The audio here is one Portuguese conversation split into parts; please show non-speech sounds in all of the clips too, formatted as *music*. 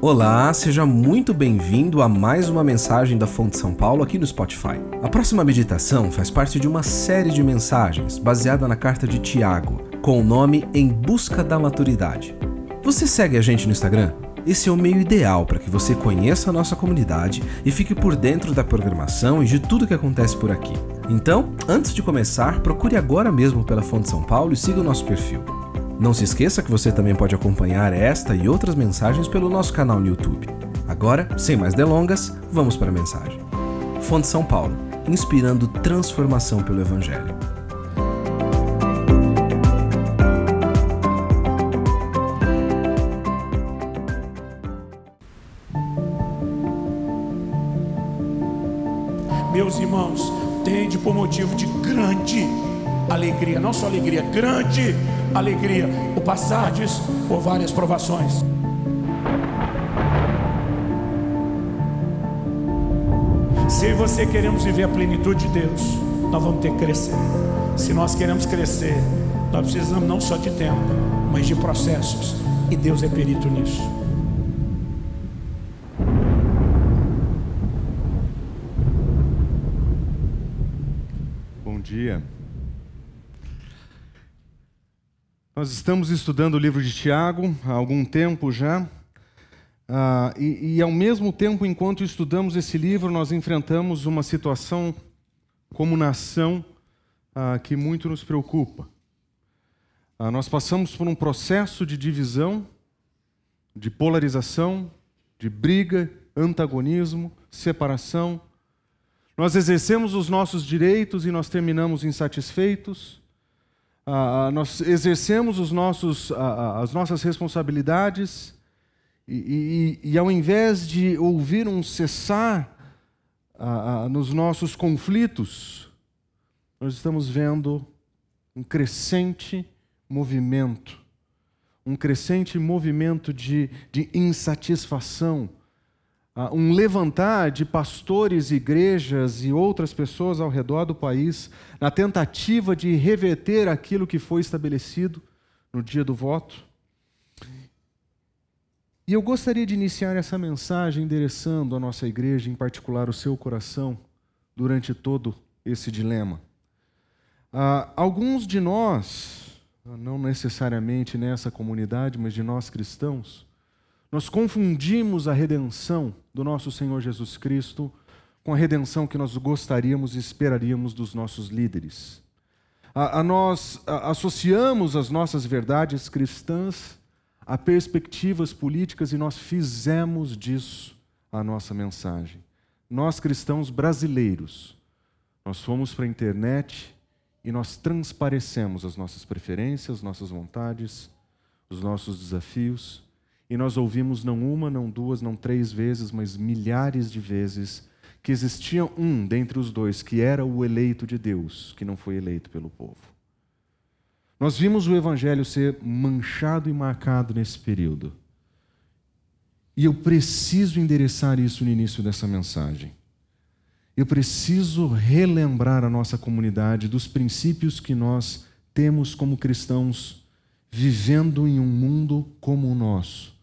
Olá, seja muito bem-vindo a mais uma mensagem da Fonte São Paulo aqui no Spotify. A próxima meditação faz parte de uma série de mensagens baseada na carta de Tiago, com o nome Em Busca da Maturidade. Você segue a gente no Instagram? Esse é o meio ideal para que você conheça a nossa comunidade e fique por dentro da programação e de tudo que acontece por aqui. Então, antes de começar, procure agora mesmo pela Fonte São Paulo e siga o nosso perfil. Não se esqueça que você também pode acompanhar esta e outras mensagens pelo nosso canal no YouTube. Agora, sem mais delongas, vamos para a mensagem. Fonte São Paulo, inspirando transformação pelo Evangelho. Meus irmãos, tende por motivo de grande alegria, não só alegria, grande alegria, o passardes por várias provações. Se você queremos viver a plenitude de Deus, nós vamos ter que crescer. Se nós queremos crescer, nós precisamos não só de tempo, mas de processos. E Deus é perito nisso. Bom dia. Nós estamos estudando o livro de Tiago há algum tempo já. Ah, e, e, ao mesmo tempo, enquanto estudamos esse livro, nós enfrentamos uma situação como nação ah, que muito nos preocupa. Ah, nós passamos por um processo de divisão, de polarização, de briga, antagonismo, separação. Nós exercemos os nossos direitos e nós terminamos insatisfeitos ah, nós exercemos os nossos, ah, as nossas responsabilidades e, e, e, ao invés de ouvir um cessar ah, nos nossos conflitos, nós estamos vendo um crescente movimento, um crescente movimento de, de insatisfação, um levantar de pastores, igrejas e outras pessoas ao redor do país na tentativa de reverter aquilo que foi estabelecido no dia do voto. E eu gostaria de iniciar essa mensagem endereçando a nossa igreja, em particular o seu coração, durante todo esse dilema. Uh, alguns de nós, não necessariamente nessa comunidade, mas de nós cristãos, nós confundimos a redenção do nosso Senhor Jesus Cristo com a redenção que nós gostaríamos e esperaríamos dos nossos líderes. A, a nós a, associamos as nossas verdades cristãs a perspectivas políticas e nós fizemos disso a nossa mensagem. Nós cristãos brasileiros, nós fomos para a internet e nós transparecemos as nossas preferências, nossas vontades, os nossos desafios e nós ouvimos não uma, não duas, não três vezes, mas milhares de vezes que existia um dentre os dois que era o eleito de Deus, que não foi eleito pelo povo. Nós vimos o evangelho ser manchado e marcado nesse período. E eu preciso endereçar isso no início dessa mensagem. Eu preciso relembrar a nossa comunidade dos princípios que nós temos como cristãos vivendo em um mundo como o nosso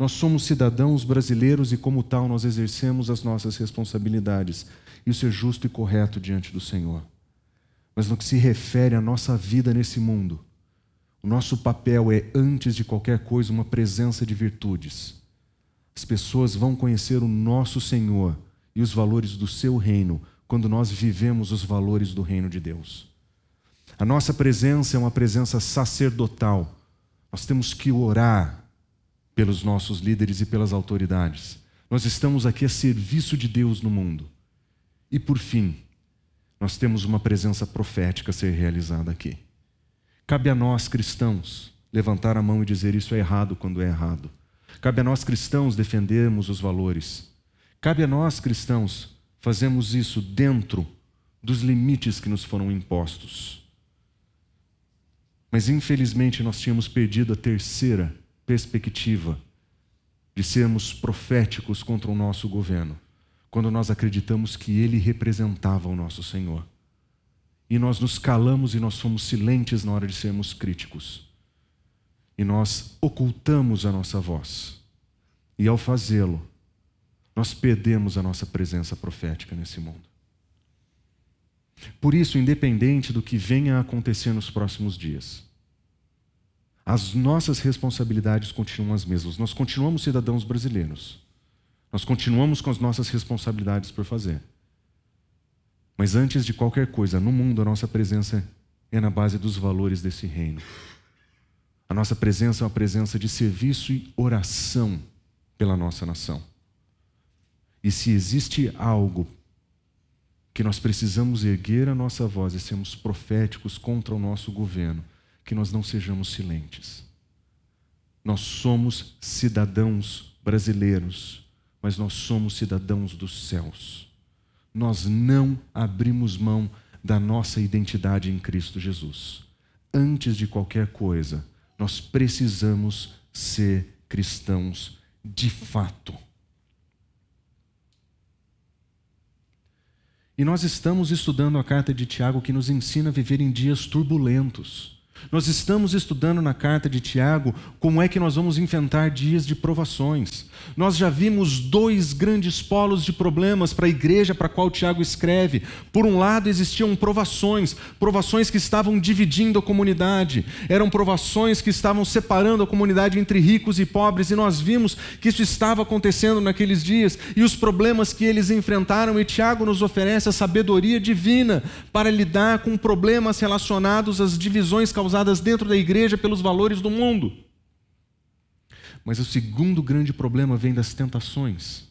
nós somos cidadãos brasileiros e, como tal, nós exercemos as nossas responsabilidades. Isso é justo e correto diante do Senhor. Mas no que se refere à nossa vida nesse mundo, o nosso papel é, antes de qualquer coisa, uma presença de virtudes. As pessoas vão conhecer o nosso Senhor e os valores do seu reino quando nós vivemos os valores do reino de Deus. A nossa presença é uma presença sacerdotal. Nós temos que orar, pelos nossos líderes e pelas autoridades. Nós estamos aqui a serviço de Deus no mundo. E por fim, nós temos uma presença profética a ser realizada aqui. Cabe a nós cristãos levantar a mão e dizer isso é errado quando é errado. Cabe a nós cristãos defendermos os valores. Cabe a nós cristãos fazermos isso dentro dos limites que nos foram impostos. Mas infelizmente nós tínhamos perdido a terceira perspectiva de sermos proféticos contra o nosso governo, quando nós acreditamos que ele representava o nosso Senhor. E nós nos calamos e nós fomos silentes na hora de sermos críticos. E nós ocultamos a nossa voz. E ao fazê-lo, nós perdemos a nossa presença profética nesse mundo. Por isso, independente do que venha a acontecer nos próximos dias, as nossas responsabilidades continuam as mesmas. Nós continuamos cidadãos brasileiros. Nós continuamos com as nossas responsabilidades por fazer. Mas antes de qualquer coisa, no mundo, a nossa presença é na base dos valores desse reino. A nossa presença é uma presença de serviço e oração pela nossa nação. E se existe algo que nós precisamos erguer a nossa voz e sermos proféticos contra o nosso governo, que nós não sejamos silentes. Nós somos cidadãos brasileiros, mas nós somos cidadãos dos céus. Nós não abrimos mão da nossa identidade em Cristo Jesus. Antes de qualquer coisa, nós precisamos ser cristãos de fato. E nós estamos estudando a carta de Tiago que nos ensina a viver em dias turbulentos. Nós estamos estudando na carta de Tiago como é que nós vamos enfrentar dias de provações. Nós já vimos dois grandes polos de problemas para a igreja para a qual Tiago escreve. Por um lado, existiam provações, provações que estavam dividindo a comunidade, eram provações que estavam separando a comunidade entre ricos e pobres, e nós vimos que isso estava acontecendo naqueles dias, e os problemas que eles enfrentaram, e Tiago nos oferece a sabedoria divina para lidar com problemas relacionados às divisões causadas causadas dentro da igreja pelos valores do mundo. Mas o segundo grande problema vem das tentações,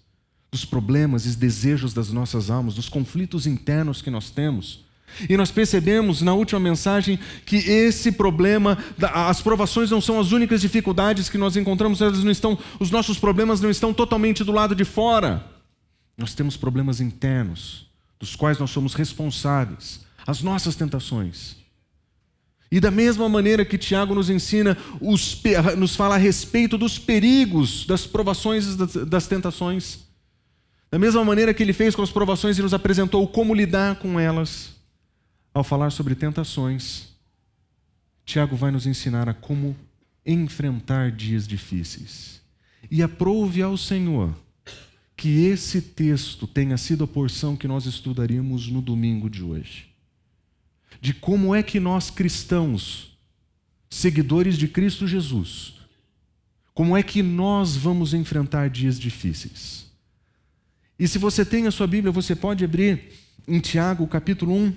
dos problemas e desejos das nossas almas, dos conflitos internos que nós temos. E nós percebemos na última mensagem que esse problema, as provações não são as únicas dificuldades que nós encontramos, elas não estão, os nossos problemas não estão totalmente do lado de fora. Nós temos problemas internos, dos quais nós somos responsáveis, as nossas tentações. E da mesma maneira que Tiago nos ensina, os, nos fala a respeito dos perigos das provações e das tentações, da mesma maneira que ele fez com as provações e nos apresentou como lidar com elas, ao falar sobre tentações, Tiago vai nos ensinar a como enfrentar dias difíceis. E aprove ao Senhor que esse texto tenha sido a porção que nós estudaríamos no domingo de hoje de como é que nós cristãos, seguidores de Cristo Jesus, como é que nós vamos enfrentar dias difíceis. E se você tem a sua Bíblia, você pode abrir em Tiago, capítulo 1,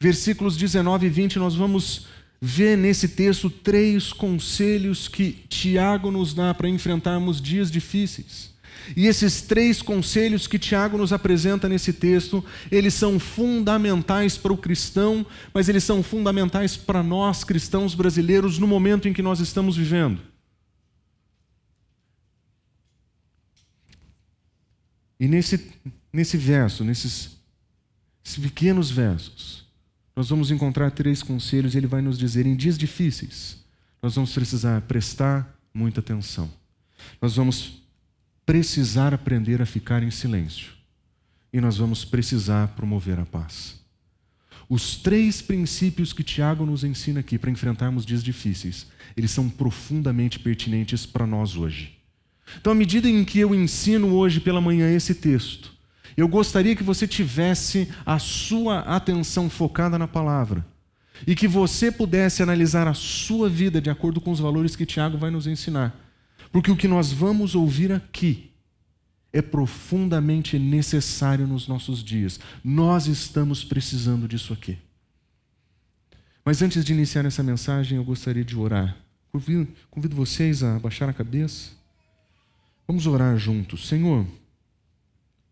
versículos 19 e 20, nós vamos ver nesse texto três conselhos que Tiago nos dá para enfrentarmos dias difíceis. E esses três conselhos que Tiago nos apresenta nesse texto, eles são fundamentais para o cristão, mas eles são fundamentais para nós cristãos brasileiros no momento em que nós estamos vivendo. E nesse, nesse verso, nesses pequenos versos, nós vamos encontrar três conselhos e ele vai nos dizer: em dias difíceis, nós vamos precisar prestar muita atenção. Nós vamos precisar aprender a ficar em silêncio. E nós vamos precisar promover a paz. Os três princípios que Tiago nos ensina aqui para enfrentarmos dias difíceis, eles são profundamente pertinentes para nós hoje. Então, à medida em que eu ensino hoje pela manhã esse texto, eu gostaria que você tivesse a sua atenção focada na palavra e que você pudesse analisar a sua vida de acordo com os valores que Tiago vai nos ensinar. Porque o que nós vamos ouvir aqui é profundamente necessário nos nossos dias. Nós estamos precisando disso aqui. Mas antes de iniciar essa mensagem, eu gostaria de orar. Convido, convido vocês a baixar a cabeça. Vamos orar juntos. Senhor,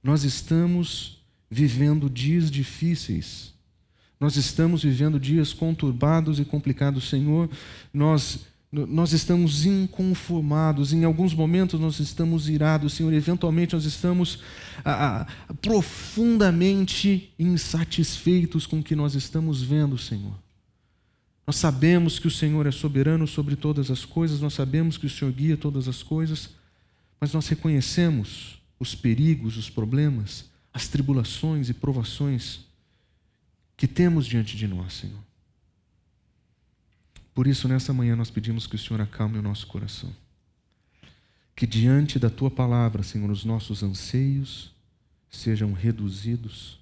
nós estamos vivendo dias difíceis. Nós estamos vivendo dias conturbados e complicados, Senhor. Nós nós estamos inconformados, em alguns momentos nós estamos irados, Senhor, eventualmente nós estamos ah, profundamente insatisfeitos com o que nós estamos vendo, Senhor. Nós sabemos que o Senhor é soberano sobre todas as coisas, nós sabemos que o Senhor guia todas as coisas, mas nós reconhecemos os perigos, os problemas, as tribulações e provações que temos diante de nós, Senhor. Por isso, nessa manhã, nós pedimos que o Senhor acalme o nosso coração. que diante da tua palavra, Senhor, os nossos anseios sejam reduzidos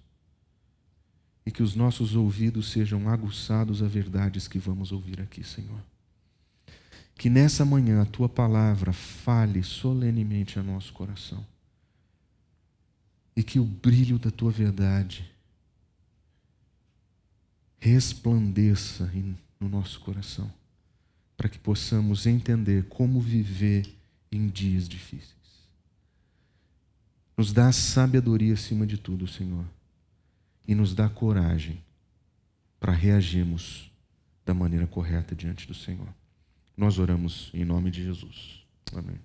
e que os nossos ouvidos sejam aguçados a verdades que vamos ouvir aqui, Senhor. Que nessa manhã a tua palavra fale solenemente a nosso coração. E que o brilho da tua verdade resplandeça no nosso coração, para que possamos entender como viver em dias difíceis. Nos dá sabedoria acima de tudo, Senhor, e nos dá coragem para reagirmos da maneira correta diante do Senhor. Nós oramos em nome de Jesus. Amém.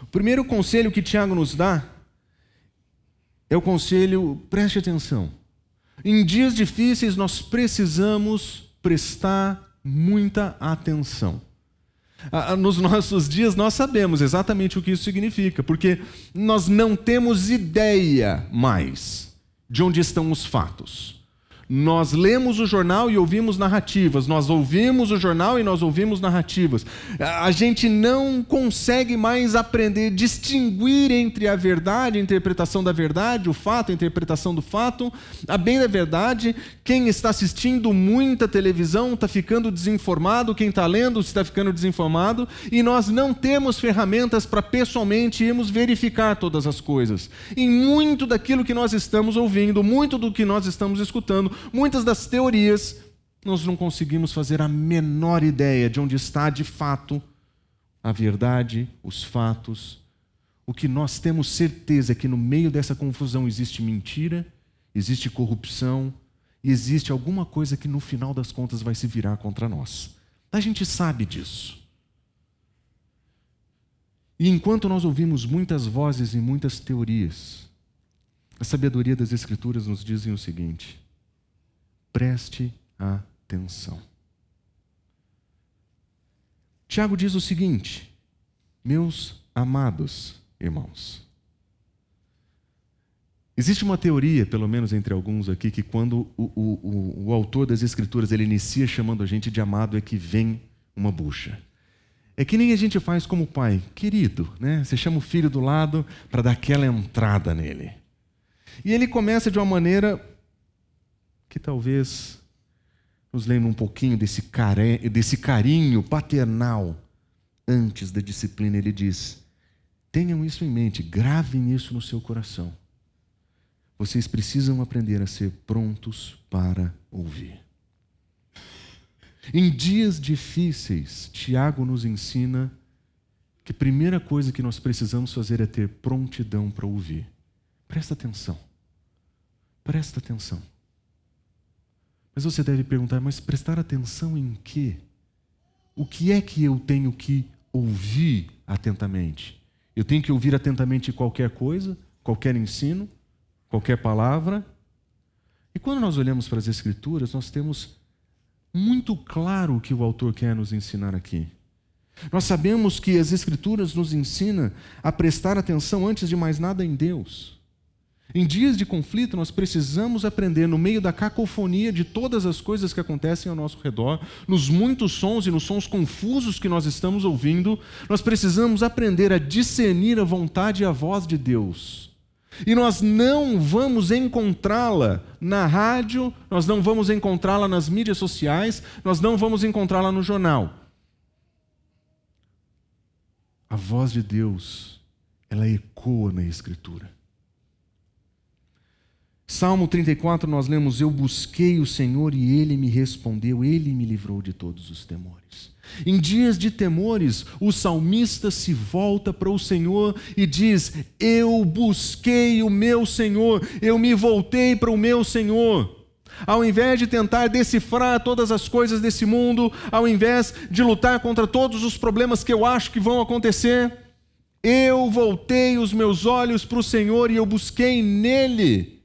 O primeiro conselho que Tiago nos dá é o conselho, preste atenção. Em dias difíceis nós precisamos prestar muita atenção. Nos nossos dias nós sabemos exatamente o que isso significa, porque nós não temos ideia mais de onde estão os fatos. Nós lemos o jornal e ouvimos narrativas, nós ouvimos o jornal e nós ouvimos narrativas. A gente não consegue mais aprender, distinguir entre a verdade, a interpretação da verdade, o fato, a interpretação do fato. A bem da verdade, quem está assistindo muita televisão está ficando desinformado, quem está lendo está ficando desinformado, e nós não temos ferramentas para pessoalmente irmos verificar todas as coisas. E muito daquilo que nós estamos ouvindo, muito do que nós estamos escutando, muitas das teorias, nós não conseguimos fazer a menor ideia de onde está de fato a verdade, os fatos. O que nós temos certeza é que no meio dessa confusão existe mentira, existe corrupção e existe alguma coisa que no final das contas vai se virar contra nós. A gente sabe disso. E enquanto nós ouvimos muitas vozes e muitas teorias, a sabedoria das Escrituras nos dizem o seguinte: Preste atenção. Tiago diz o seguinte: Meus amados irmãos. Existe uma teoria, pelo menos entre alguns aqui, que quando o, o, o, autor das Escrituras ele inicia chamando a gente de amado, é que vem uma bucha. É que nem a gente faz como pai, querido, né? Você chama o filho do lado para dar aquela entrada nele. E ele começa de uma maneira que talvez nos lembre um pouquinho desse, care... desse carinho paternal antes da disciplina. Ele diz: tenham isso em mente, gravem isso no seu coração. Vocês precisam aprender a ser prontos para ouvir. Em dias difíceis, Tiago nos ensina que a primeira coisa que nós precisamos fazer é ter prontidão para ouvir. Presta atenção. Presta atenção. Mas você deve perguntar, mas prestar atenção em quê? O que é que eu tenho que ouvir atentamente? Eu tenho que ouvir atentamente qualquer coisa, qualquer ensino, qualquer palavra? E quando nós olhamos para as Escrituras, nós temos muito claro o que o autor quer nos ensinar aqui. Nós sabemos que as Escrituras nos ensinam a prestar atenção antes de mais nada em Deus. Em dias de conflito, nós precisamos aprender, no meio da cacofonia de todas as coisas que acontecem ao nosso redor, nos muitos sons e nos sons confusos que nós estamos ouvindo, nós precisamos aprender a discernir a vontade e a voz de Deus. E nós não vamos encontrá-la na rádio, nós não vamos encontrá-la nas mídias sociais, nós não vamos encontrá-la no jornal. A voz de Deus, ela ecoa na Escritura. Salmo 34, nós lemos: Eu busquei o Senhor e ele me respondeu, ele me livrou de todos os temores. Em dias de temores, o salmista se volta para o Senhor e diz: Eu busquei o meu Senhor, eu me voltei para o meu Senhor. Ao invés de tentar decifrar todas as coisas desse mundo, ao invés de lutar contra todos os problemas que eu acho que vão acontecer, eu voltei os meus olhos para o Senhor e eu busquei nele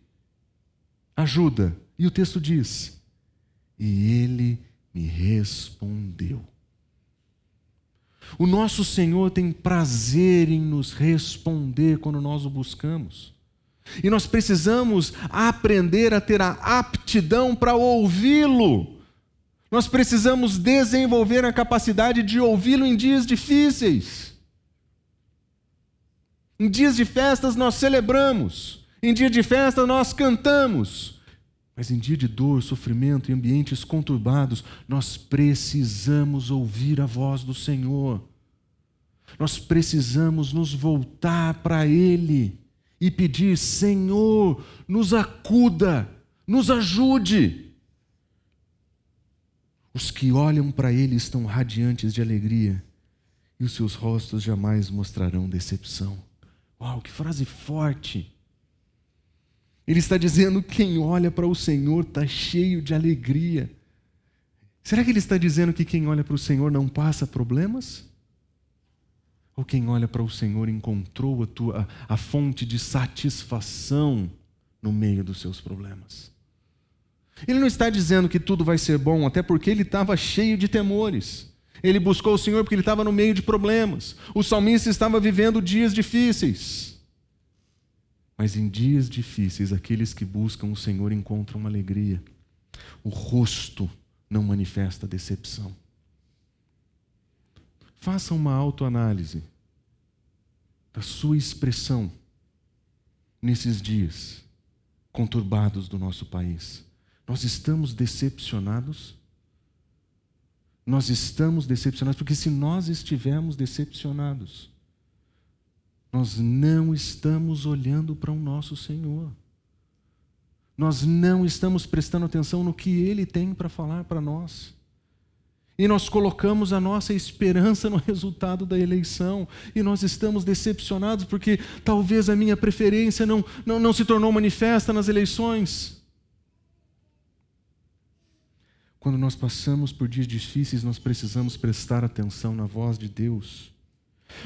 ajuda. E o texto diz: E ele me respondeu. O nosso Senhor tem prazer em nos responder quando nós o buscamos. E nós precisamos aprender a ter a aptidão para ouvi-lo. Nós precisamos desenvolver a capacidade de ouvi-lo em dias difíceis. Em dias de festas nós celebramos, em dia de festa nós cantamos. Mas em dia de dor, sofrimento e ambientes conturbados, nós precisamos ouvir a voz do Senhor. Nós precisamos nos voltar para Ele e pedir: Senhor, nos acuda, nos ajude. Os que olham para Ele estão radiantes de alegria e os seus rostos jamais mostrarão decepção. Uau, que frase forte! Ele está dizendo: quem olha para o Senhor está cheio de alegria. Será que ele está dizendo que quem olha para o Senhor não passa problemas? Ou quem olha para o Senhor encontrou a, tua, a fonte de satisfação no meio dos seus problemas? Ele não está dizendo que tudo vai ser bom, até porque ele estava cheio de temores. Ele buscou o Senhor porque ele estava no meio de problemas. O salmista estava vivendo dias difíceis. Mas em dias difíceis, aqueles que buscam o Senhor encontram alegria. O rosto não manifesta decepção. Faça uma autoanálise da sua expressão nesses dias conturbados do nosso país. Nós estamos decepcionados? Nós estamos decepcionados, porque se nós estivermos decepcionados, nós não estamos olhando para o nosso Senhor. Nós não estamos prestando atenção no que Ele tem para falar para nós. E nós colocamos a nossa esperança no resultado da eleição. E nós estamos decepcionados porque talvez a minha preferência não, não, não se tornou manifesta nas eleições. Quando nós passamos por dias difíceis, nós precisamos prestar atenção na voz de Deus.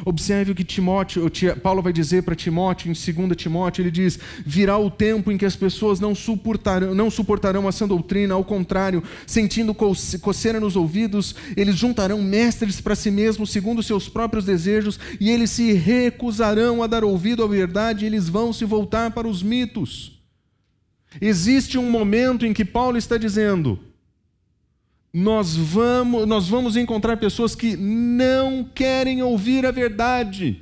Observe o que Timóteo, Paulo vai dizer para Timóteo em 2 Timóteo, ele diz: virá o tempo em que as pessoas não suportarão, não suportarão a sã doutrina, ao contrário, sentindo coceira nos ouvidos, eles juntarão mestres para si mesmos, segundo seus próprios desejos, e eles se recusarão a dar ouvido à verdade, e eles vão se voltar para os mitos. Existe um momento em que Paulo está dizendo: nós vamos, nós vamos encontrar pessoas que não querem ouvir a verdade.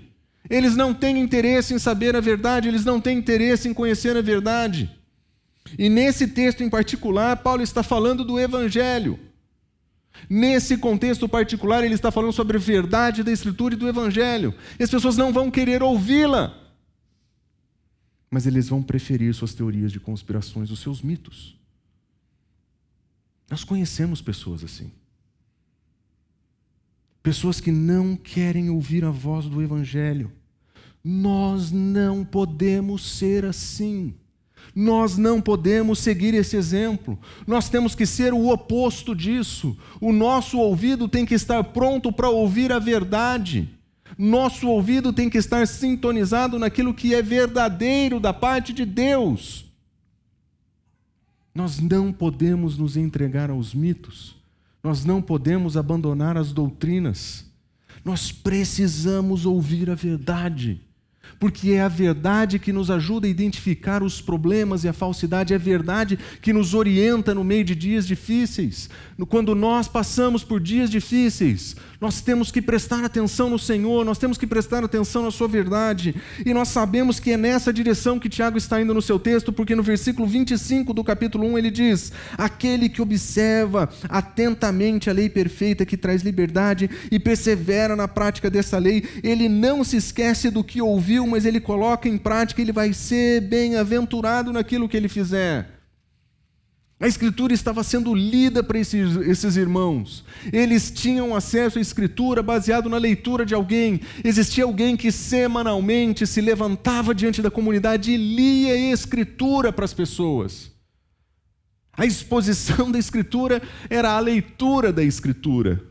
Eles não têm interesse em saber a verdade, eles não têm interesse em conhecer a verdade. E nesse texto em particular, Paulo está falando do Evangelho. Nesse contexto particular, ele está falando sobre a verdade da Escritura e do Evangelho. E as pessoas não vão querer ouvi-la, mas eles vão preferir suas teorias de conspirações, os seus mitos. Nós conhecemos pessoas assim. Pessoas que não querem ouvir a voz do Evangelho. Nós não podemos ser assim. Nós não podemos seguir esse exemplo. Nós temos que ser o oposto disso. O nosso ouvido tem que estar pronto para ouvir a verdade. Nosso ouvido tem que estar sintonizado naquilo que é verdadeiro da parte de Deus. Nós não podemos nos entregar aos mitos, nós não podemos abandonar as doutrinas, nós precisamos ouvir a verdade porque é a verdade que nos ajuda a identificar os problemas e a falsidade, é a verdade que nos orienta no meio de dias difíceis. Quando nós passamos por dias difíceis, nós temos que prestar atenção no Senhor, nós temos que prestar atenção na Sua verdade, e nós sabemos que é nessa direção que Tiago está indo no seu texto, porque no versículo 25 do capítulo 1 ele diz: Aquele que observa atentamente a lei perfeita que traz liberdade e persevera na prática dessa lei, ele não se esquece do que ouviu mas ele coloca em prática, ele vai ser bem-aventurado naquilo que ele fizer. A Escritura estava sendo lida para esses, esses, irmãos. Eles tinham acesso à Escritura baseado na leitura de alguém. Existia alguém que semanalmente se levantava diante da comunidade e lia a Escritura para as pessoas. A exposição da Escritura era a leitura da Escritura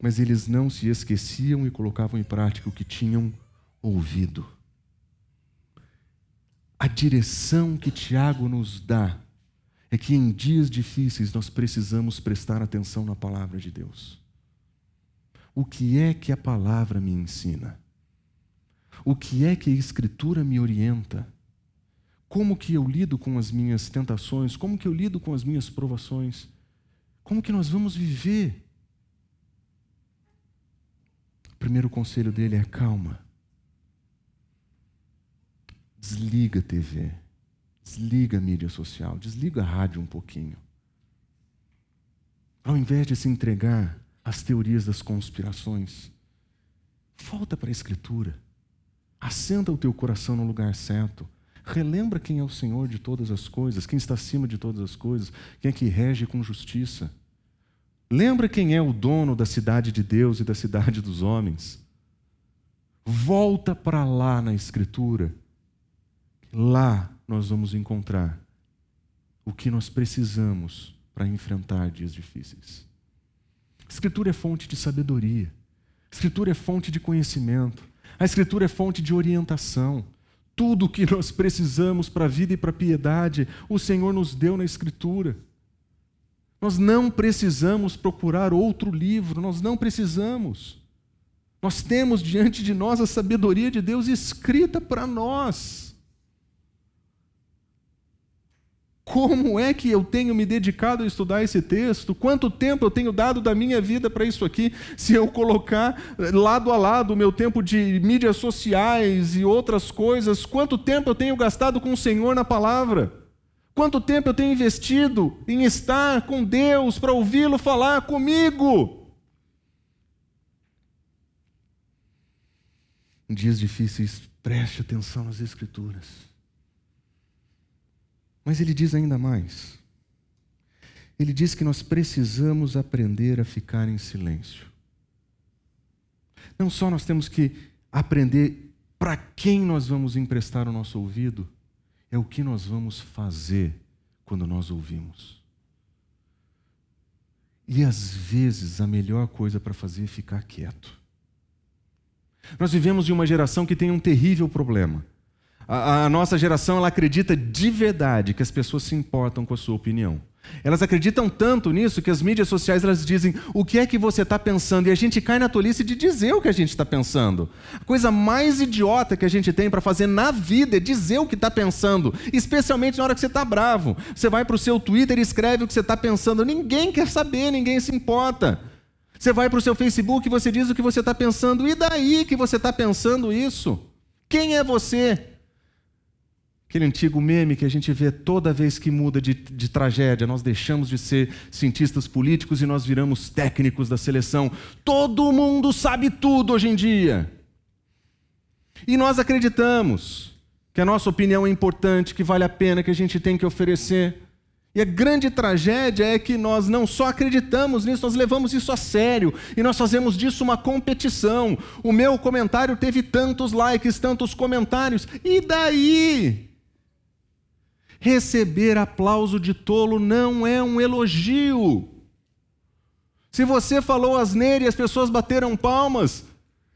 mas eles não se esqueciam e colocavam em prática o que tinham ouvido. A direção que Tiago nos dá é que em dias difíceis nós precisamos prestar atenção na palavra de Deus. O que é que a palavra me ensina? O que é que a Escritura me orienta? Como que eu lido com as minhas tentações? Como que eu lido com as minhas provações? Como que nós vamos viver? O primeiro conselho dele é calma. Desliga a TV, desliga a mídia social, desliga a rádio um pouquinho. Ao invés de se entregar às teorias das conspirações, volta para a Escritura. Assenta o teu coração no lugar certo. Relembra quem é o Senhor de todas as coisas, quem está acima de todas as coisas, quem é que rege com justiça. Lembra quem é o dono da cidade de Deus e da cidade dos homens. Volta para lá na Escritura. Lá nós vamos encontrar o que nós precisamos para enfrentar dias difíceis. Escritura é fonte de sabedoria. Escritura é fonte de conhecimento. A Escritura é fonte de orientação. Tudo o que nós precisamos para a vida e para a piedade, o Senhor nos deu na Escritura. Nós não precisamos procurar outro livro, nós não precisamos. Nós temos diante de nós a sabedoria de Deus escrita para nós. Como é que eu tenho me dedicado a estudar esse texto? Quanto tempo eu tenho dado da minha vida para isso aqui? Se eu colocar lado a lado o meu tempo de mídias sociais e outras coisas, quanto tempo eu tenho gastado com o Senhor na palavra? Quanto tempo eu tenho investido em estar com Deus para ouvi-lo falar comigo? Em dias difíceis, preste atenção nas Escrituras. Mas ele diz ainda mais. Ele diz que nós precisamos aprender a ficar em silêncio. Não só nós temos que aprender para quem nós vamos emprestar o nosso ouvido, é o que nós vamos fazer quando nós ouvimos. E às vezes a melhor coisa para fazer é ficar quieto. Nós vivemos em uma geração que tem um terrível problema. A, a nossa geração ela acredita de verdade que as pessoas se importam com a sua opinião. Elas acreditam tanto nisso que as mídias sociais elas dizem o que é que você está pensando e a gente cai na tolice de dizer o que a gente está pensando. A coisa mais idiota que a gente tem para fazer na vida é dizer o que está pensando, especialmente na hora que você está bravo. Você vai para o seu Twitter e escreve o que você está pensando. Ninguém quer saber, ninguém se importa. Você vai para o seu Facebook e você diz o que você está pensando. E daí que você está pensando isso? Quem é você? Aquele antigo meme que a gente vê toda vez que muda de, de, tragédia, nós deixamos de ser cientistas políticos e nós viramos técnicos da seleção. Todo mundo sabe tudo hoje em dia. E nós acreditamos que a nossa opinião é importante, que vale a pena, que a gente tem que oferecer. E a grande tragédia é que nós não só acreditamos nisso, nós levamos isso a sério e nós fazemos disso uma competição. O meu comentário teve tantos likes, tantos comentários, e daí? Receber aplauso de tolo não é um elogio. Se você falou asneira e as pessoas bateram palmas,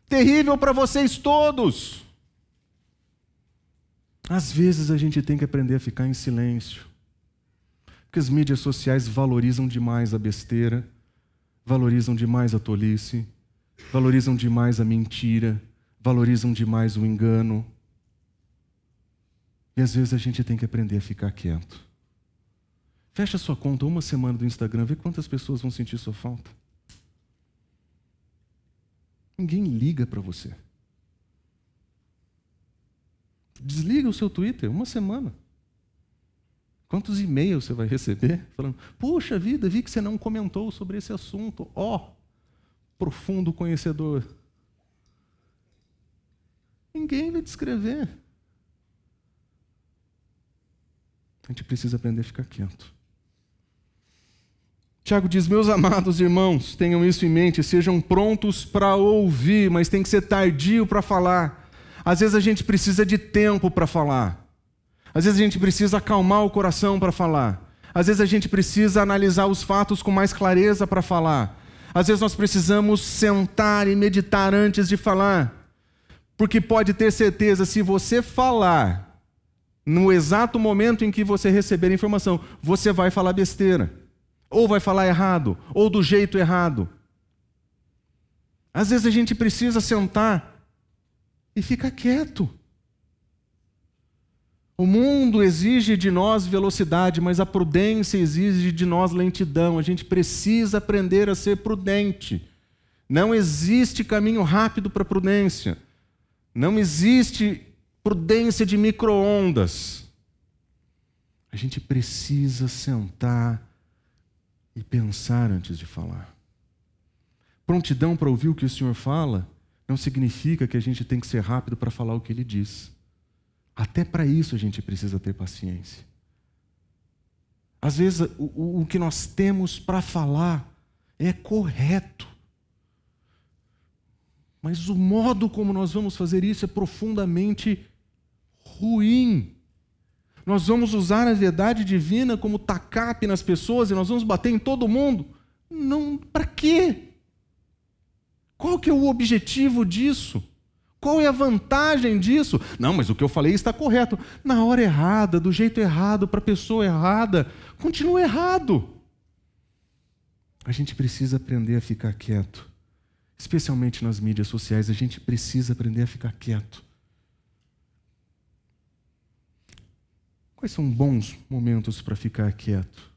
terrível para vocês todos. Às vezes a gente tem que aprender a ficar em silêncio. Porque as mídias sociais valorizam demais a besteira, valorizam demais a tolice, valorizam demais a mentira, valorizam demais o engano. E às vezes a gente tem que aprender a ficar quieto. Fecha sua conta uma semana do Instagram, vê quantas pessoas vão sentir sua falta. Ninguém liga para você. Desliga o seu Twitter uma semana. Quantos e-mails você vai receber falando: Puxa vida, vi que você não comentou sobre esse assunto. Ó, oh, profundo conhecedor. Ninguém vai descrever. A gente precisa aprender a ficar quieto. Tiago diz: Meus amados irmãos, tenham isso em mente, sejam prontos para ouvir, mas tem que ser tardio para falar. Às vezes a gente precisa de tempo para falar. Às vezes a gente precisa acalmar o coração para falar. Às vezes a gente precisa analisar os fatos com mais clareza para falar. Às vezes nós precisamos sentar e meditar antes de falar. Porque pode ter certeza, se você falar no exato momento em que você receber a informação, você vai falar besteira, ou vai falar errado, ou do jeito errado. Às vezes a gente precisa sentar e ficar quieto. O mundo exige de nós velocidade, mas a prudência exige de nós lentidão. A gente precisa aprender a ser prudente. Não existe caminho rápido para a prudência. Não existe prudência de micro-ondas. A gente precisa sentar e pensar antes de falar. Prontidão para ouvir o que o Senhor fala não significa que a gente tem que ser rápido para falar o que ele diz. Até para isso a gente precisa ter paciência. Às vezes o, o que nós temos para falar é correto. Mas o modo como nós vamos fazer isso é profundamente ruim. Nós vamos usar a verdade divina como tacape nas pessoas e nós vamos bater em todo mundo? Não, para quê? Qual que é o objetivo disso? Qual é a vantagem disso? Não, mas o que eu falei está correto. Na hora errada, do jeito errado, para a pessoa errada, continua errado. A gente precisa aprender a ficar quieto. Especialmente nas mídias sociais, a gente precisa aprender a ficar quieto. Quais são bons momentos para ficar quieto?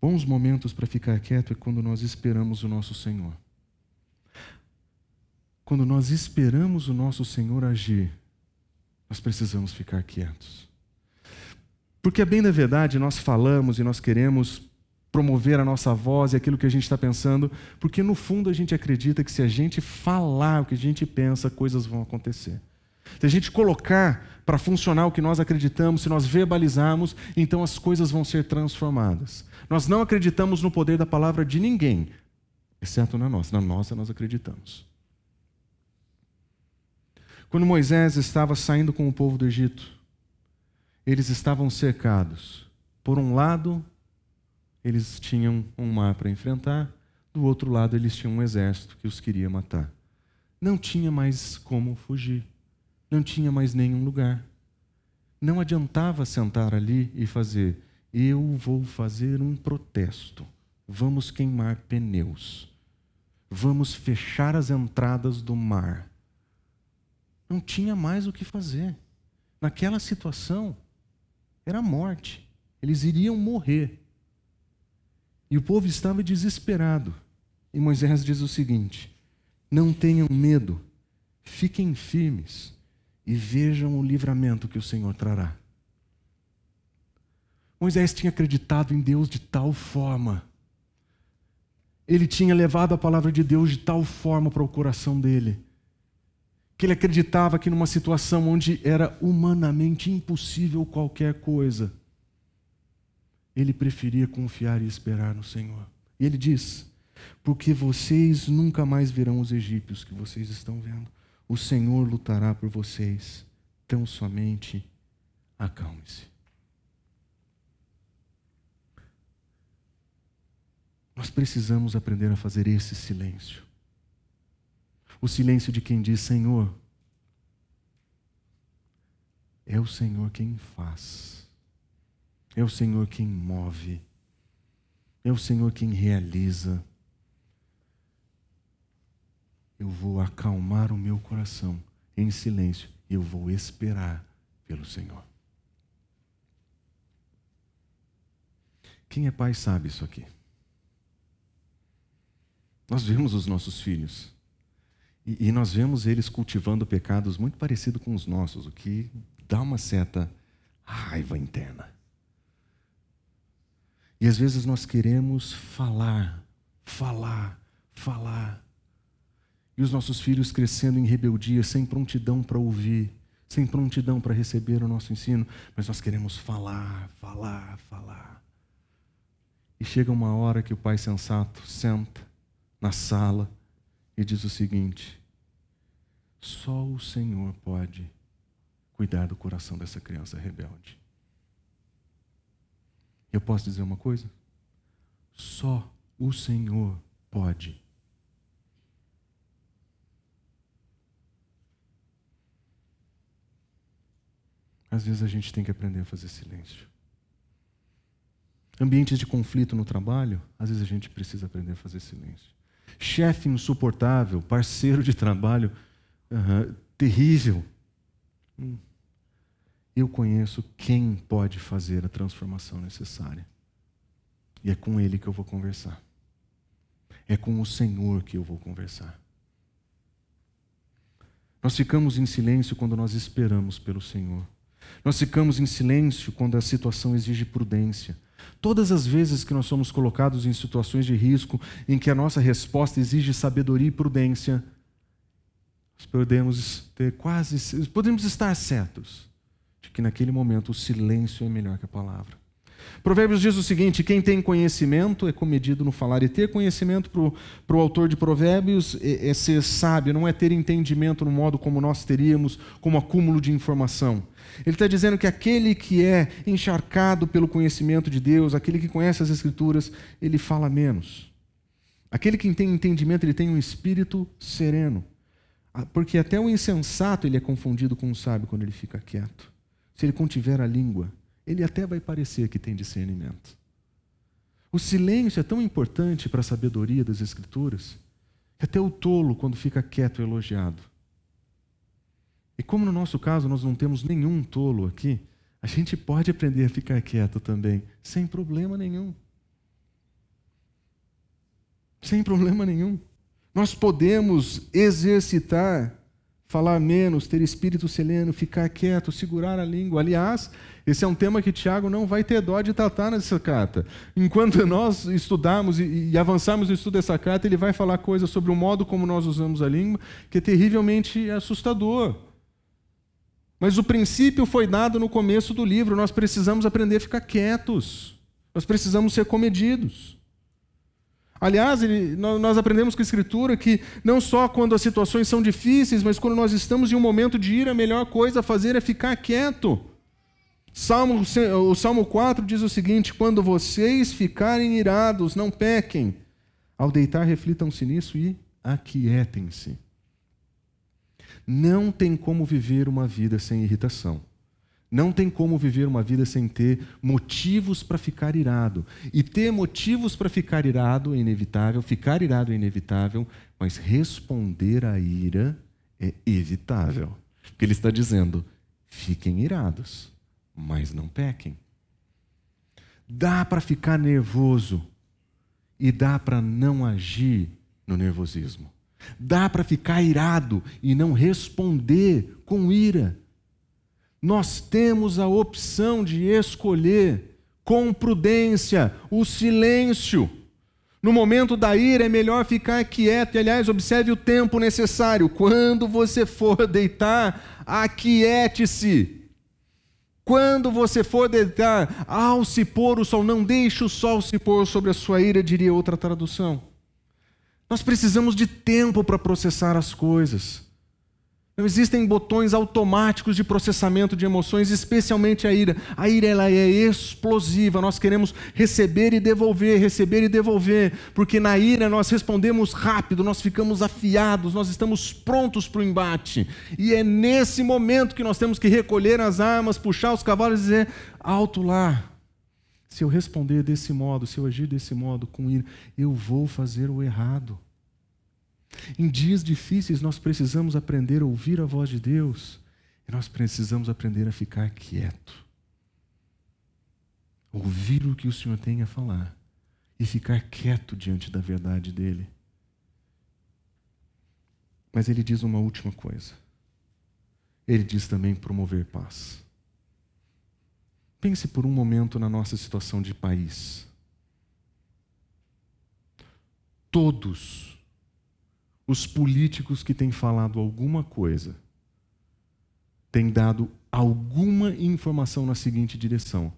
Bons momentos para ficar quieto é quando nós esperamos o nosso Senhor. Quando nós esperamos o nosso Senhor agir, nós precisamos ficar quietos. Porque, bem da verdade, nós falamos e nós queremos promover a nossa voz e aquilo que a gente está pensando, porque no fundo a gente acredita que se a gente falar o que a gente pensa, coisas vão acontecer. Se a gente colocar para funcionar o que nós acreditamos, se nós verbalizarmos, então as coisas vão ser transformadas. Nós não acreditamos no poder da palavra de ninguém, exceto na nossa. Na nossa nós acreditamos. Quando Moisés estava saindo com o povo do Egito, eles estavam cercados. Por um lado, eles tinham um mar para enfrentar, do outro lado, eles tinham um exército que os queria matar. Não tinha mais como fugir não tinha mais nenhum lugar. Não adiantava sentar ali e fazer, eu vou fazer um protesto. Vamos queimar pneus. Vamos fechar as entradas do mar. Não tinha mais o que fazer. Naquela situação, era morte. Eles iriam morrer. E o povo estava desesperado. E Moisés diz o seguinte: Não tenham medo, fiquem firmes e vejam o livramento que o Senhor trará. Moisés tinha acreditado em Deus de tal forma, ele tinha levado a palavra de Deus de tal forma para o coração dele, que ele acreditava que numa situação onde era humanamente impossível qualquer coisa, ele preferia confiar e esperar no Senhor. E ele diz: Porque vocês nunca mais verão os egípcios que vocês estão vendo o Senhor lutará por vocês. Tão somente acalme-se. Nós precisamos aprender a fazer esse silêncio. O silêncio de quem diz: Senhor, é o Senhor quem faz, é o Senhor quem move, é o Senhor quem realiza eu vou acalmar o meu coração em silêncio e eu vou esperar pelo Senhor. Quem é pai sabe isso aqui. Nós vemos os nossos filhos e, e nós vemos eles cultivando pecados muito parecidos com os nossos, o que dá uma certa raiva interna. E às vezes nós queremos falar, falar, falar. E os nossos filhos crescendo em rebeldia, sem prontidão para ouvir, sem prontidão para receber o nosso ensino, mas nós queremos falar, falar, falar. E chega uma hora que o pai sensato senta na sala e diz o seguinte: só o Senhor pode cuidar do coração dessa criança rebelde. Eu posso dizer uma coisa? Só o Senhor pode Às vezes a gente tem que aprender a fazer silêncio. Ambientes de conflito no trabalho, às vezes a gente precisa aprender a fazer silêncio. Chefe insuportável, parceiro de trabalho terrível. Hum. Eu conheço quem pode fazer a transformação necessária. E é com ele que eu vou conversar. É com o Senhor que eu vou conversar. Nós ficamos em silêncio quando nós esperamos pelo Senhor. Nós ficamos em silêncio quando a situação exige prudência. Todas as vezes que nós somos colocados em situações de risco, em que a nossa resposta exige sabedoria e prudência, nós podemos ter quase, podemos estar certos de que naquele momento o silêncio é melhor que a palavra. Provérbios diz o seguinte: quem tem conhecimento é comedido no falar. E ter conhecimento para o autor de Provérbios é, é, ser sábio, não é ter entendimento no modo como nós teríamos, como acúmulo de informação. Ele está dizendo que aquele que é encharcado pelo conhecimento de Deus, aquele que conhece as Escrituras, ele fala menos. Aquele que tem entendimento, ele tem um espírito sereno. Ah, porque até o insensato ele é confundido com o sábio quando ele fica quieto. Se ele contiver a língua, ele até vai parecer que tem discernimento. O silêncio é tão importante para a sabedoria das Escrituras que até o tolo, quando fica quieto, é elogiado. E como no nosso caso nós não temos nenhum tolo aqui, a gente pode aprender a ficar quieto também, sem problema nenhum. Sem problema nenhum. Nós podemos exercitar falar menos, ter espírito sereno, ficar quieto, segurar a língua. Aliás, esse é um tema que Tiago não vai ter dó de tratar nessa carta. Enquanto *laughs* nós estudarmos e, e avançarmos no estudo dessa carta, ele vai falar coisas sobre o modo como nós usamos a língua, que é terrivelmente assustador. Mas o princípio foi dado no começo do livro, nós precisamos aprender a ficar quietos. Nós precisamos ser comedidos. Aliás, ele, nós aprendemos com a Escritura que não só quando as situações são difíceis, mas quando nós estamos em um momento de ir, a melhor coisa a fazer é ficar quieto. Salmo, o Salmo 4 diz o seguinte: Quando vocês ficarem irados, não pequem. Ao deitar, reflitam-se nisso e aquietem-se. Não tem como viver uma vida sem irritação. Não tem como viver uma vida sem ter motivos para ficar irado. E ter motivos para ficar irado é inevitável, ficar irado é inevitável, mas responder à ira é evitável. Porque ele está dizendo: fiquem irados, mas não pequem. Dá para ficar nervoso e dá para não agir no nervosismo. Dá para ficar irado e não responder com ira nós temos a opção de escolher com prudência o silêncio. No momento da ira é melhor ficar quieto. E, aliás, observe o tempo necessário. Quando você for *laughs* deitar, aquiete-se. Quando você for deitar, ao se pôr o sol, não deixe o sol se pôr sobre a sua ira, diria outra tradução. Nós precisamos de tempo para processar as coisas. Não existem botões automáticos de processamento de emoções, especialmente a ira. A ira ela é explosiva. Nós queremos receber e devolver, receber e devolver, porque na ira nós respondemos rápido, nós ficamos afiados, nós estamos prontos para o embate. E é nesse momento que nós temos que recolher as armas, puxar os cavalos e dizer: alto lá. Se eu responder desse modo, se eu agir desse modo com ira, eu vou fazer o errado. Em dias difíceis, nós precisamos aprender a ouvir a voz de Deus e nós precisamos aprender a ficar quieto. Ouvir o que o Senhor tem a falar e ficar quieto diante da verdade dele. Mas ele diz uma última coisa. Ele diz também promover paz. Pense por um momento na nossa situação de país. Todos os políticos que têm falado alguma coisa têm dado alguma informação na seguinte direção: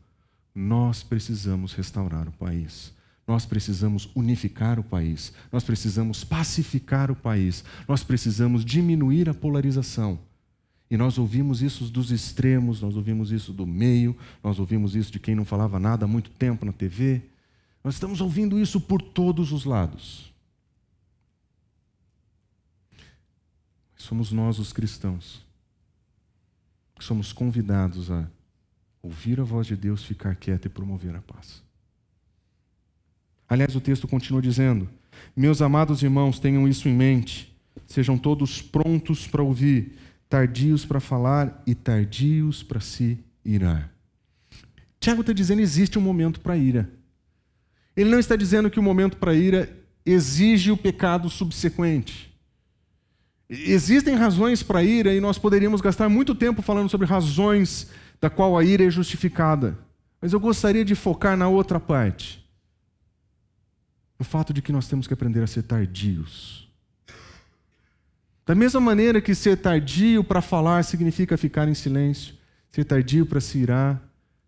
nós precisamos restaurar o país. Nós precisamos unificar o país, nós precisamos pacificar o país, nós precisamos diminuir a polarização. E nós ouvimos isso dos extremos, nós ouvimos isso do meio, nós ouvimos isso de quem não falava nada há muito tempo na TV. Nós estamos ouvindo isso por todos os lados. Somos nós os cristãos que somos convidados a ouvir a voz de Deus, ficar quieto e promover a paz. Aliás, o texto continua dizendo: Meus amados irmãos, tenham isso em mente, sejam todos prontos para ouvir, tardios para falar e tardios para se irar. Tiago está dizendo existe um momento para ira. Ele não está dizendo que o momento para ira exige o pecado subsequente. Existem razões para a ira e nós poderíamos gastar muito tempo falando sobre razões da qual a ira é justificada. Mas eu gostaria de focar na outra parte. No fato de que nós temos que aprender a ser tardios. Da mesma maneira que ser tardio para falar significa ficar em silêncio, ser tardio para se irar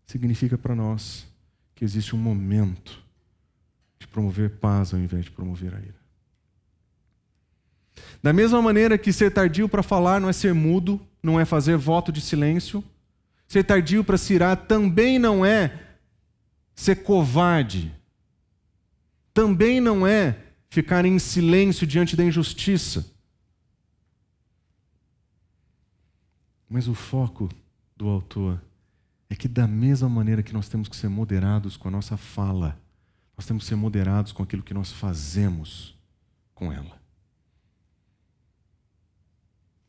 significa para nós que existe um momento de promover paz ao invés de promover a ira. Da mesma maneira que ser tardio para falar não é ser mudo, não é fazer voto de silêncio, ser tardio para se irar também não é ser covarde, também não é ficar em silêncio diante da injustiça. Mas o foco do autor é que, da mesma maneira que nós temos que ser moderados com a nossa fala, nós temos que ser moderados com aquilo que nós fazemos com ela.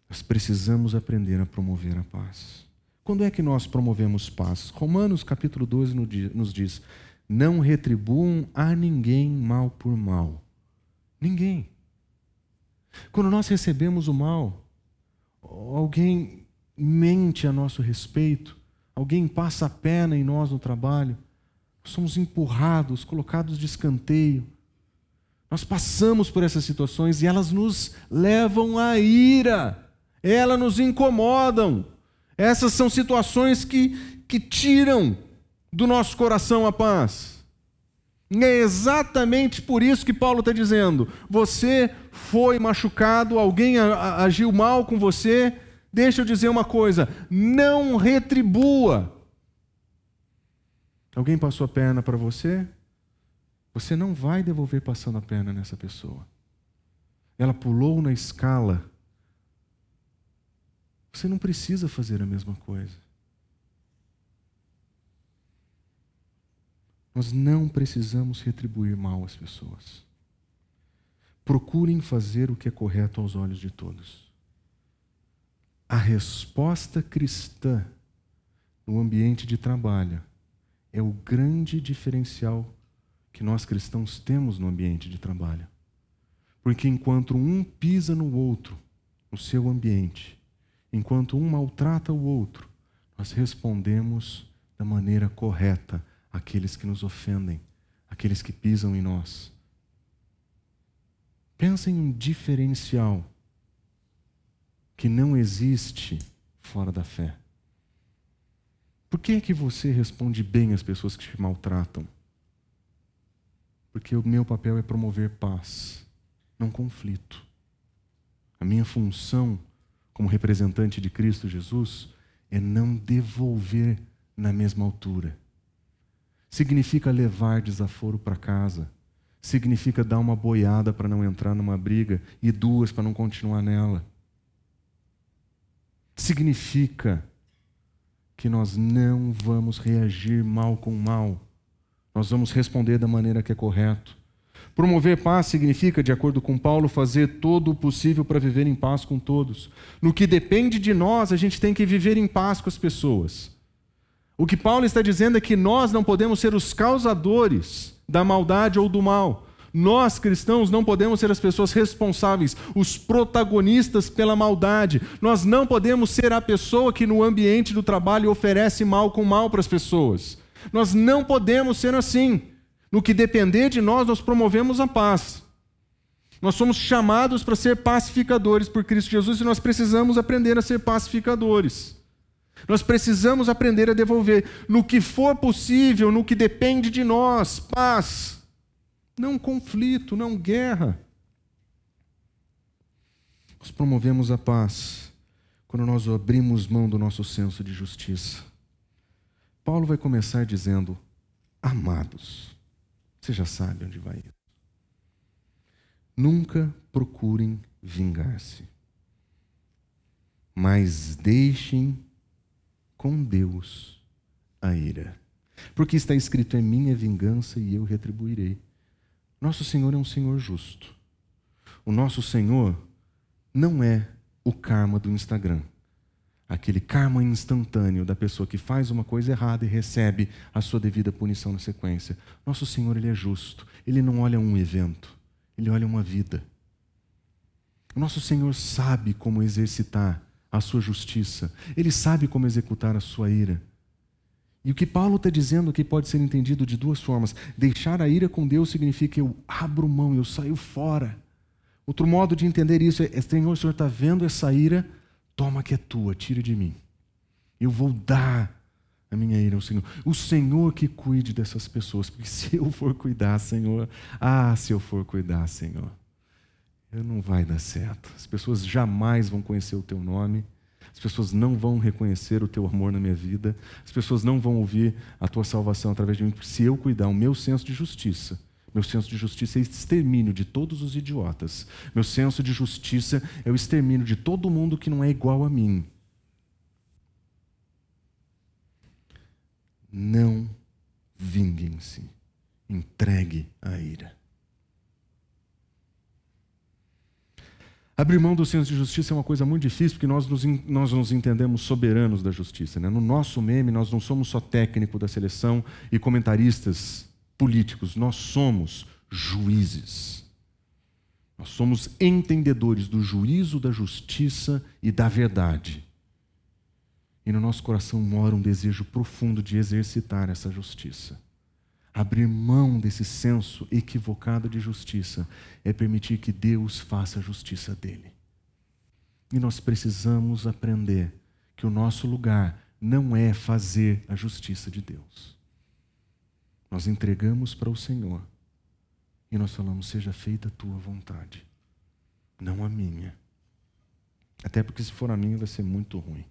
Nós precisamos aprender a promover a paz. Quando é que nós promovemos paz? Romanos capítulo 12 nos diz: Não retribuam a ninguém mal por mal. Ninguém. Quando nós recebemos o mal, alguém mente a nosso respeito, alguém passa a perna em nós no trabalho, somos empurrados, colocados de escanteio. Nós passamos por essas situações e elas nos levam à ira elas nos incomodam. Essas são situações que, que tiram do nosso coração a paz. E é exatamente por isso que Paulo está dizendo: você foi machucado, alguém agiu mal com você, deixa eu dizer uma coisa: não retribua. Alguém passou a perna para você? Você não vai devolver passando a perna nessa pessoa. Ela pulou na escala você não precisa fazer a mesma coisa. Nós não precisamos retribuir mal às pessoas. Procurem fazer o que é correto aos olhos de todos. A resposta cristã no ambiente de trabalho é o grande diferencial que nós cristãos temos no ambiente de trabalho. Porque enquanto um pisa no outro, no seu ambiente, enquanto um maltrata o outro, nós respondemos da maneira correta àqueles que nos ofendem, àqueles que pisam em nós. Pensa em um diferencial que não existe fora da fé. Por que é que você responde bem às pessoas que te maltratam? Porque o meu papel é promover paz, não conflito. A minha função como representante de Cristo Jesus, é não devolver na mesma altura. Significa levar desaforo para casa. Significa dar uma boiada para não entrar numa briga e duas para não continuar nela. Significa que nós não vamos reagir mal com mal. Nós vamos responder da maneira que é correto. Promover paz significa, de acordo com Paulo, fazer todo o possível para viver em paz com todos. No que depende de nós, a gente tem que viver em paz com as pessoas. O que Paulo está dizendo é que nós não podemos ser os causadores da maldade ou do mal. Nós, cristãos, não podemos ser as pessoas responsáveis, os protagonistas pela maldade. Nós não podemos ser a pessoa que no ambiente do trabalho oferece mal com mal para as pessoas. Nós não podemos ser assim. No que depender de nós, nós promovemos a paz. Nós somos chamados para ser pacificadores por Cristo Jesus e nós precisamos aprender a ser pacificadores. Nós precisamos aprender a devolver, no que for possível, no que depende de nós, paz. Não conflito, não guerra. Nós promovemos a paz quando nós abrimos mão do nosso senso de justiça. Paulo vai começar dizendo: Amados. Você já sabe onde vai ir. Nunca procurem vingar-se, mas deixem com Deus a ira. Porque está escrito: é minha vingança e eu retribuirei. Nosso Senhor é um Senhor justo. O nosso Senhor não é o karma do Instagram aquele karma instantâneo da pessoa que faz uma coisa errada e recebe a sua devida punição na sequência. Nosso Senhor, ele é justo. Ele não olha um evento, ele olha uma vida. O nosso Senhor sabe como exercitar a sua justiça, ele sabe como executar a sua ira. E o que Paulo está dizendo aqui pode ser entendido de duas formas. Deixar a ira com Deus significa eu abro mão, eu saio fora. Outro modo de entender isso é: Senhor, o Senhor está vendo essa ira, toma que é tua, tira de mim. Eu vou dar a minha ira ao Senhor. O Senhor que cuide dessas pessoas, porque *laughs* se eu for cuidar, Senhor, ah, se eu for cuidar, Senhor, eu não vai dar certo. As pessoas jamais vão conhecer o teu nome. As pessoas não vão reconhecer o teu amor na minha vida. As pessoas não vão ouvir a tua salvação através de mim. Se eu cuidar, o meu senso de justiça, meu senso de justiça é o extermínio de todos os idiotas. Meu senso de justiça é o extermínio de todo mundo que não é igual a mim. Não vinguem-se, entregue a ira. Abrir mão do senso de justiça é uma coisa muito difícil, porque nós nos, nós nos entendemos soberanos da justiça. Né? No nosso meme, nós não somos só técnico da seleção e comentaristas políticos, nós somos juízes. Nós somos entendedores do juízo, da justiça e da verdade. E no nosso coração mora um desejo profundo de exercitar essa justiça. Abrir mão desse senso equivocado de justiça é permitir que Deus faça a justiça dele. E nós precisamos aprender que o nosso lugar não é fazer a justiça de Deus. Nós entregamos para o Senhor e nós falamos: seja feita a tua vontade, não a minha. Até porque se for a minha vai ser muito ruim.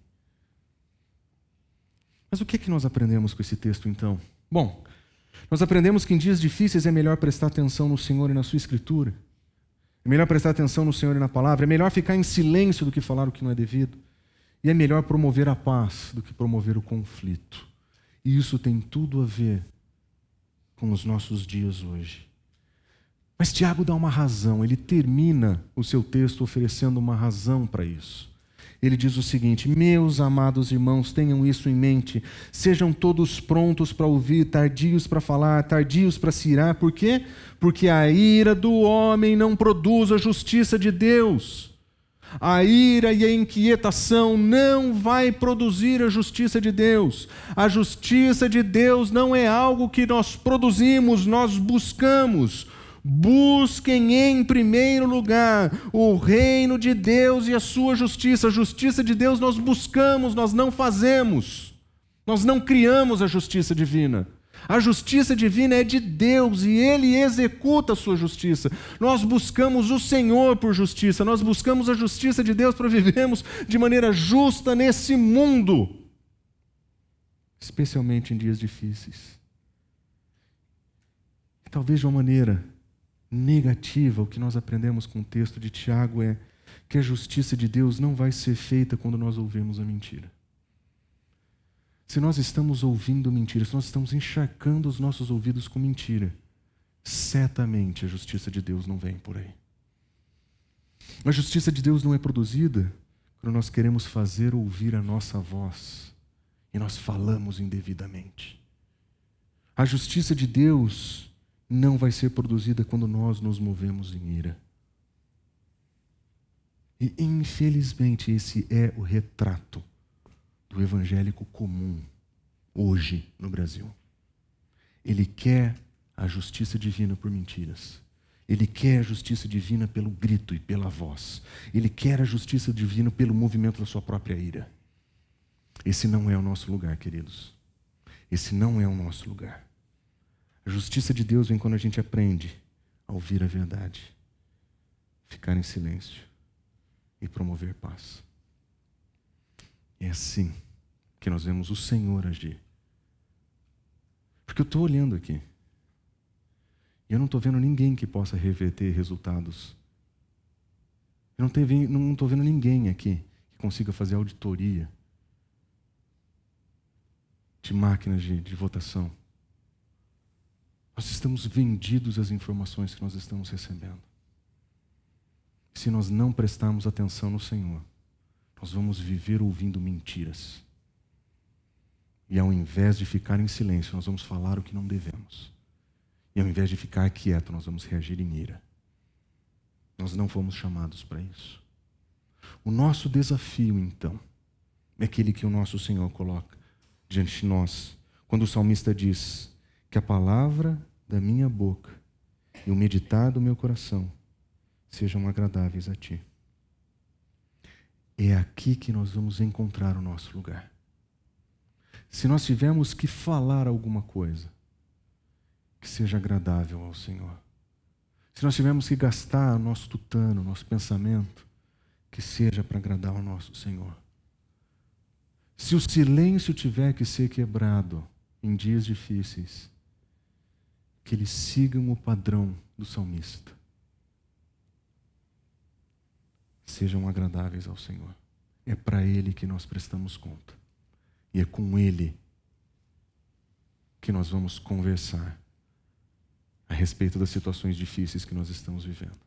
Mas o que é que nós aprendemos com esse texto então? Bom, nós aprendemos que em dias difíceis é melhor prestar atenção no Senhor e na sua escritura. É melhor prestar atenção no Senhor e na palavra. É melhor ficar em silêncio do que falar o que não é devido. E é melhor promover a paz do que promover o conflito. E isso tem tudo a ver com os nossos dias hoje. Mas Tiago dá uma razão, ele termina o seu texto oferecendo uma razão para isso ele diz o seguinte: Meus amados irmãos, tenham isso em mente. Sejam todos prontos para ouvir, tardios para falar, tardios para se irar. Por quê? Porque a ira do homem não produz a justiça de Deus. A ira e a inquietação não vai produzir a justiça de Deus. A justiça de Deus não é algo que nós produzimos, nós buscamos. Busquem em primeiro lugar o reino de Deus e a sua justiça. A justiça de Deus nós buscamos, nós não fazemos. Nós não criamos a justiça divina. A justiça divina é de Deus e Ele executa a sua justiça. Nós buscamos o Senhor por justiça, nós buscamos a justiça de Deus para vivermos de maneira justa nesse mundo, especialmente em dias difíceis. Talvez de uma maneira negativa, o que nós aprendemos com o texto de Tiago é que a justiça de Deus não vai ser feita quando nós ouvimos a mentira. Se nós estamos ouvindo mentira, se nós estamos encharcando os nossos ouvidos com mentira, certamente a justiça de Deus não vem por aí. A justiça de Deus não é produzida quando nós queremos fazer ouvir a nossa voz e nós falamos indevidamente. A justiça de Deus não vai ser produzida quando nós nos movemos em ira. E infelizmente esse é o retrato do evangélico comum hoje no Brasil. Ele quer a justiça divina por mentiras. Ele quer a justiça divina pelo grito e pela voz. Ele quer a justiça divina pelo movimento da sua própria ira. Esse não é o nosso lugar, queridos. Esse não é o nosso lugar. A justiça de Deus vem quando a gente aprende a ouvir a verdade, ficar em silêncio e promover paz. É assim que nós vemos o Senhor agir. Porque eu estou olhando aqui. E eu não estou vendo ninguém que possa reverter resultados. Eu não estou vendo ninguém aqui que consiga fazer auditoria de máquinas de, de votação. Nós estamos vendidos às informações que nós estamos recebendo. Se nós não prestarmos atenção no Senhor, nós vamos viver ouvindo mentiras. E ao invés de ficar em silêncio, nós vamos falar o que não devemos. E ao invés de ficar quieto, nós vamos reagir em ira. Nós não fomos chamados para isso. O nosso desafio, então, é aquele que o nosso Senhor coloca diante de nós, quando o salmista diz que a palavra da minha boca e o meditar do meu coração sejam agradáveis a Ti. É aqui que nós vamos encontrar o nosso lugar. Se nós tivermos que falar alguma coisa, que seja agradável ao Senhor. Se nós tivermos que gastar o nosso tutano, o nosso pensamento, que seja para agradar ao nosso Senhor. Se o silêncio tiver que ser quebrado em dias difíceis, que eles sigam o padrão do salmista. Sejam agradáveis ao Senhor. É para Ele que nós prestamos conta. E é com Ele que nós vamos conversar a respeito das situações difíceis que nós estamos vivendo.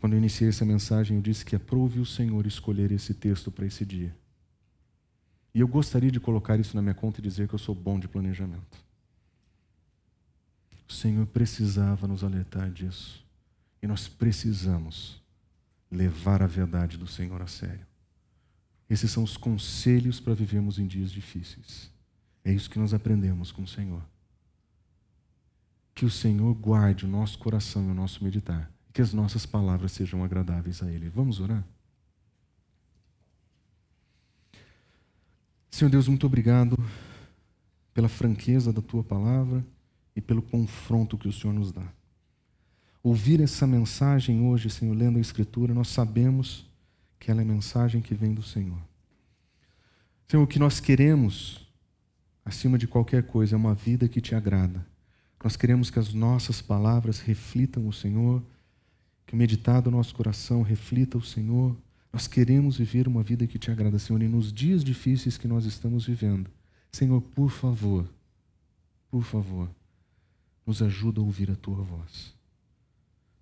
Quando eu iniciei essa mensagem, eu disse que aprove o Senhor escolher esse texto para esse dia. E eu gostaria de colocar isso na minha conta e dizer que eu sou bom de planejamento. O Senhor precisava nos alertar disso. E nós precisamos levar a verdade do Senhor a sério. Esses são os conselhos para vivermos em dias difíceis. É isso que nós aprendemos com o Senhor. Que o Senhor guarde o nosso coração e o nosso meditar. Que as nossas palavras sejam agradáveis a Ele. Vamos orar? Senhor Deus, muito obrigado pela franqueza da tua palavra e pelo confronto que o Senhor nos dá. Ouvir essa mensagem hoje, Senhor, lendo a Escritura, nós sabemos que ela é mensagem que vem do Senhor. Senhor, o que nós queremos, acima de qualquer coisa, é uma vida que te agrada. Nós queremos que as nossas palavras reflitam o Senhor, que o meditar do nosso coração reflita o Senhor. Nós queremos viver uma vida que te agrada, Senhor, e nos dias difíceis que nós estamos vivendo. Senhor, por favor, por favor, nos ajuda a ouvir a tua voz.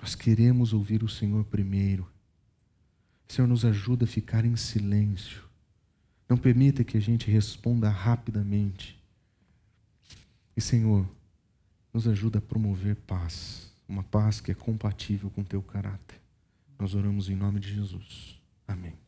Nós queremos ouvir o Senhor primeiro. Senhor, nos ajuda a ficar em silêncio. Não permita que a gente responda rapidamente. E, Senhor, nos ajuda a promover paz, uma paz que é compatível com o teu caráter. Nós oramos em nome de Jesus. Amém.